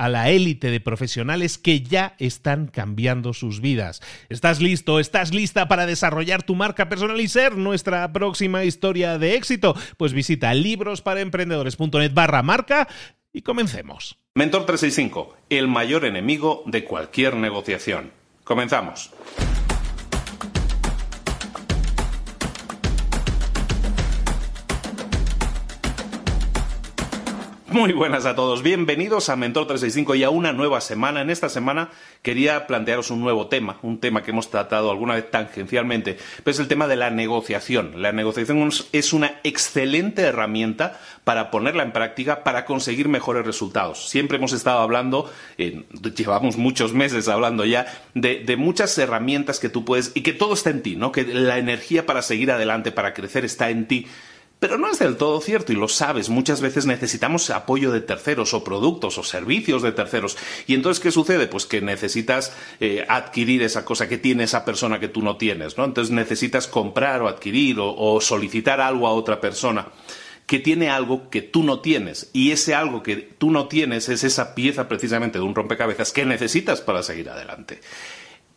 a la élite de profesionales que ya están cambiando sus vidas. ¿Estás listo? ¿Estás lista para desarrollar tu marca personal y ser nuestra próxima historia de éxito? Pues visita librosparaemprendedores.net barra marca y comencemos. Mentor 365, el mayor enemigo de cualquier negociación. Comenzamos. Muy buenas a todos, bienvenidos a Mentor 365 y a una nueva semana. En esta semana quería plantearos un nuevo tema, un tema que hemos tratado alguna vez tangencialmente, pero es el tema de la negociación. La negociación es una excelente herramienta para ponerla en práctica para conseguir mejores resultados. Siempre hemos estado hablando, llevamos muchos meses hablando ya, de, de, muchas herramientas que tú puedes y que todo está en ti, ¿no? Que la energía para seguir adelante, para crecer está en ti pero no es del todo cierto y lo sabes, muchas veces necesitamos apoyo de terceros o productos o servicios de terceros. Y entonces, ¿qué sucede? Pues que necesitas eh, adquirir esa cosa que tiene esa persona que tú no tienes, ¿no? Entonces necesitas comprar o adquirir o solicitar algo a otra persona que tiene algo que tú no tienes. Y ese algo que tú no tienes es esa pieza precisamente de un rompecabezas que necesitas para seguir adelante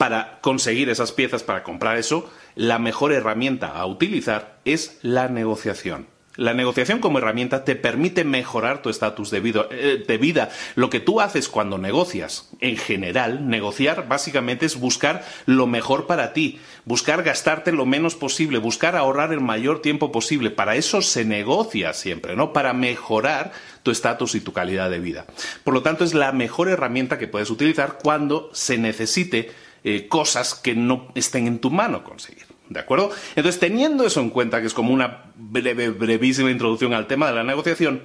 para conseguir esas piezas, para comprar eso, la mejor herramienta a utilizar es la negociación. La negociación como herramienta te permite mejorar tu estatus de, eh, de, vida. Lo que tú haces cuando negocias, en general, negociar básicamente es buscar lo mejor para ti, buscar gastarte lo menos posible, buscar ahorrar el mayor tiempo posible. Para eso se negocia siempre, ¿no? Para mejorar tu estatus y tu calidad de vida. Por lo tanto, es la mejor herramienta que puedes utilizar cuando se necesite eh, cosas que no estén en tu mano conseguir. ¿De acuerdo? Entonces, teniendo eso en cuenta, que es como una breve, brevísima introducción al tema de la negociación,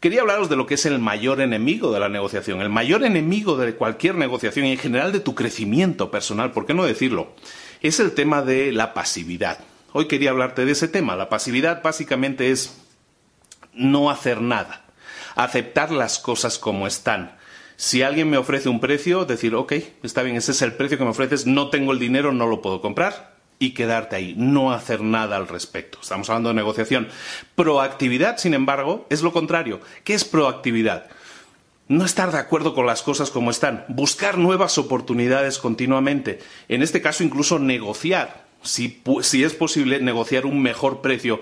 quería hablaros de lo que es el mayor enemigo de la negociación, el mayor enemigo de cualquier negociación y en general de tu crecimiento personal, ¿por qué no decirlo? Es el tema de la pasividad. Hoy quería hablarte de ese tema. La pasividad básicamente es no hacer nada, aceptar las cosas como están, si alguien me ofrece un precio, decir, ok, está bien, ese es el precio que me ofreces, no tengo el dinero, no lo puedo comprar, y quedarte ahí, no hacer nada al respecto. Estamos hablando de negociación. Proactividad, sin embargo, es lo contrario. ¿Qué es proactividad? No estar de acuerdo con las cosas como están, buscar nuevas oportunidades continuamente. En este caso, incluso negociar. Si, si es posible, negociar un mejor precio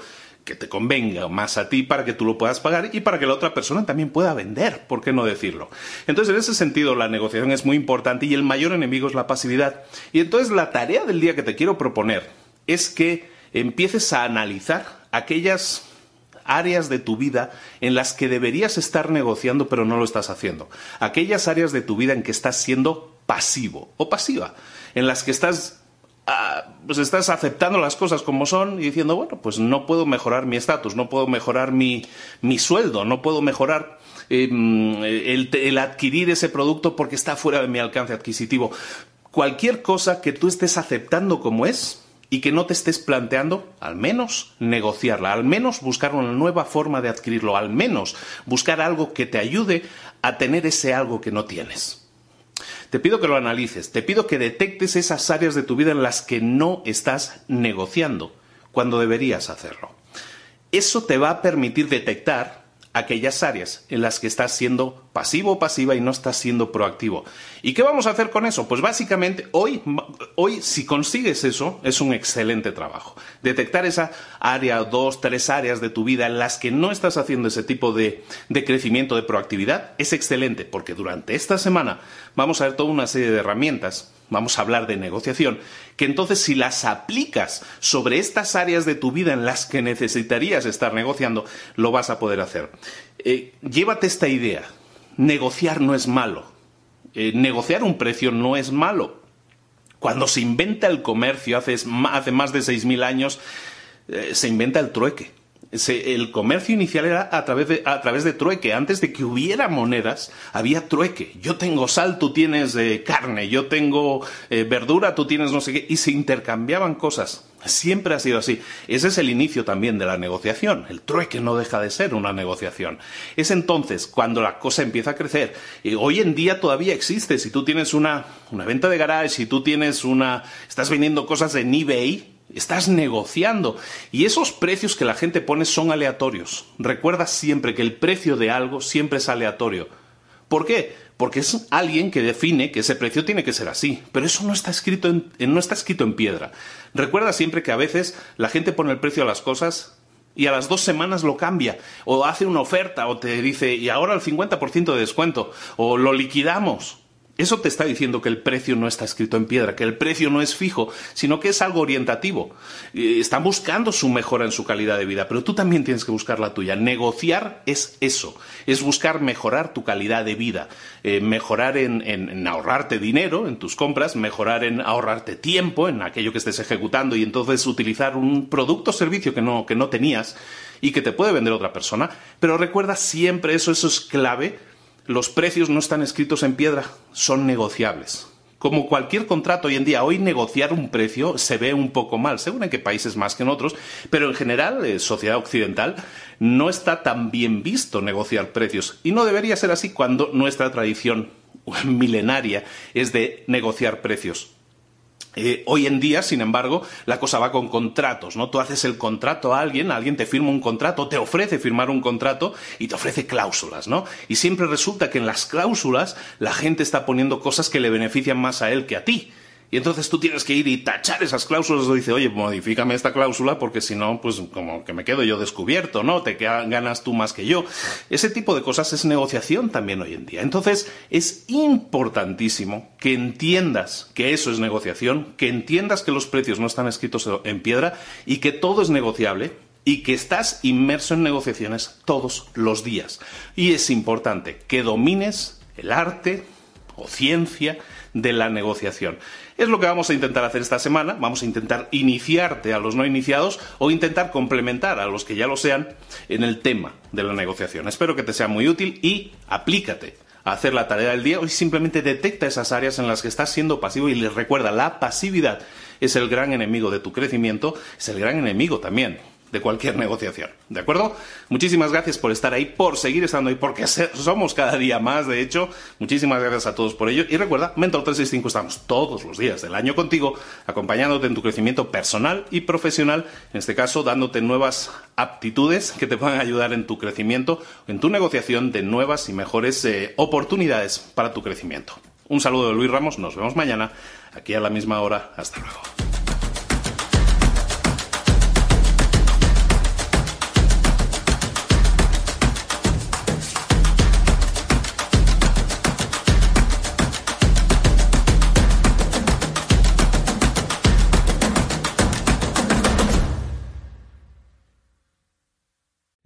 que te convenga más a ti para que tú lo puedas pagar y para que la otra persona también pueda vender, ¿por qué no decirlo? Entonces, en ese sentido, la negociación es muy importante y el mayor enemigo es la pasividad. Y entonces la tarea del día que te quiero proponer es que empieces a analizar aquellas áreas de tu vida en las que deberías estar negociando pero no lo estás haciendo. Aquellas áreas de tu vida en que estás siendo pasivo o pasiva, en las que estás pues estás aceptando las cosas como son y diciendo, bueno, pues no puedo mejorar mi estatus, no puedo mejorar mi, sueldo, no puedo mejorar em, el, adquirir ese producto porque está fuera de mi alcance adquisitivo. Cualquier cosa que tú estés aceptando como es, y que no te estés planteando al menos negociarla, al menos buscar una nueva forma de adquirirlo, al menos buscar algo que te ayude a tener ese algo que no tienes. Te pido que lo analices, te pido que detectes esas áreas de tu vida en las que no estás negociando cuando deberías hacerlo. Eso te va a permitir detectar aquellas áreas en las que estás siendo pasivo o pasiva y no estás siendo proactivo. ¿Y qué vamos a hacer con eso? Pues básicamente hoy, hoy si consigues eso, es un excelente trabajo. Detectar esa área, dos, tres áreas de tu vida en las que no estás haciendo ese tipo de, de crecimiento, de proactividad, es excelente, porque durante esta semana vamos a ver toda una serie de herramientas vamos a hablar de negociación, que entonces si las aplicas sobre estas áreas de tu vida en las que necesitarías estar negociando, lo vas a poder hacer. Eh, llévate esta idea, negociar no es malo, eh, negociar un precio no es malo. Cuando se inventa el comercio hace, más de 6.000 años, eh, se inventa el trueque el comercio inicial era a través, de, a través de trueque. Antes de que hubiera monedas, había trueque. Yo tengo sal, tú tienes eh, carne. Yo tengo eh, verdura, tú tienes no sé qué. Y se intercambiaban cosas. Siempre ha sido así. Ese es el inicio también de la negociación. El trueque no deja de ser una negociación. Es entonces cuando la cosa empieza a crecer. Hoy en día todavía existe. Si tú tienes una, una venta de garage, si tú tienes una. estás vendiendo cosas en eBay, Estás negociando. Y esos precios que la gente pone son aleatorios. Recuerda siempre que el precio de algo siempre es aleatorio. ¿Por qué? Porque es alguien que define que ese precio tiene que ser así. Pero eso no está escrito en, no está escrito en piedra. Recuerda siempre que a veces la gente pone el precio a las cosas y a las dos semanas lo cambia, o hace una oferta, o te dice, y ahora el 50% de descuento, o lo liquidamos. Eso te está diciendo que el precio no está escrito en piedra, que el precio no es fijo, sino que es algo orientativo. Están buscando su mejora en su calidad de vida, pero tú también tienes que buscar la tuya. Negociar es eso, es buscar mejorar tu calidad de vida, eh, mejorar en, ahorrarte dinero en tus compras, mejorar en ahorrarte tiempo en aquello que estés ejecutando y entonces utilizar un producto o servicio que no, que no tenías y que te puede vender otra persona. Pero recuerda siempre eso, eso es clave los precios no están escritos en piedra, son negociables. Como cualquier contrato hoy en día, hoy negociar un precio se ve un poco mal, según en qué países más que en otros, pero en general, en eh, sociedad occidental, no está tan bien visto negociar precios. Y no debería ser así cuando nuestra tradición milenaria es de negociar precios. Eh, hoy en día, sin embargo, la cosa va con contratos, ¿no? Tú haces el contrato a alguien, alguien te firma un contrato, te ofrece firmar un contrato y te ofrece cláusulas, ¿no? Y siempre resulta que en las cláusulas la gente está poniendo cosas que le benefician más a él que a ti. Y entonces tú tienes que ir y tachar esas cláusulas o dice, oye, modifícame esta cláusula porque si no, pues como que me quedo yo descubierto, ¿no? Te ganas tú más que yo. Ese tipo de cosas es negociación también hoy en día. Entonces es importantísimo que entiendas que eso es negociación, que entiendas que los precios no están escritos en piedra y que todo es negociable y que estás inmerso en negociaciones todos los días. Y es importante que domines el arte o ciencia de la negociación. Es lo que vamos a intentar hacer esta semana. Vamos a intentar iniciarte a los no iniciados o intentar complementar a los que ya lo sean en el tema de la negociación. Espero que te sea muy útil y aplícate a hacer la tarea del día o simplemente detecta esas áreas en las que estás siendo pasivo y les recuerda la pasividad es el gran enemigo de tu crecimiento, es el gran enemigo también de cualquier negociación. ¿De acuerdo? Muchísimas gracias por estar ahí, por seguir estando ahí, porque somos cada día más, de hecho. Muchísimas gracias a todos por ello. Y recuerda, Mentor 365 estamos todos los días del año contigo, acompañándote en tu crecimiento personal y profesional, en este caso dándote nuevas aptitudes que te puedan ayudar en tu crecimiento, en tu negociación de nuevas y mejores eh, oportunidades para tu crecimiento. Un saludo de Luis Ramos, nos vemos mañana, aquí a la misma hora. Hasta luego.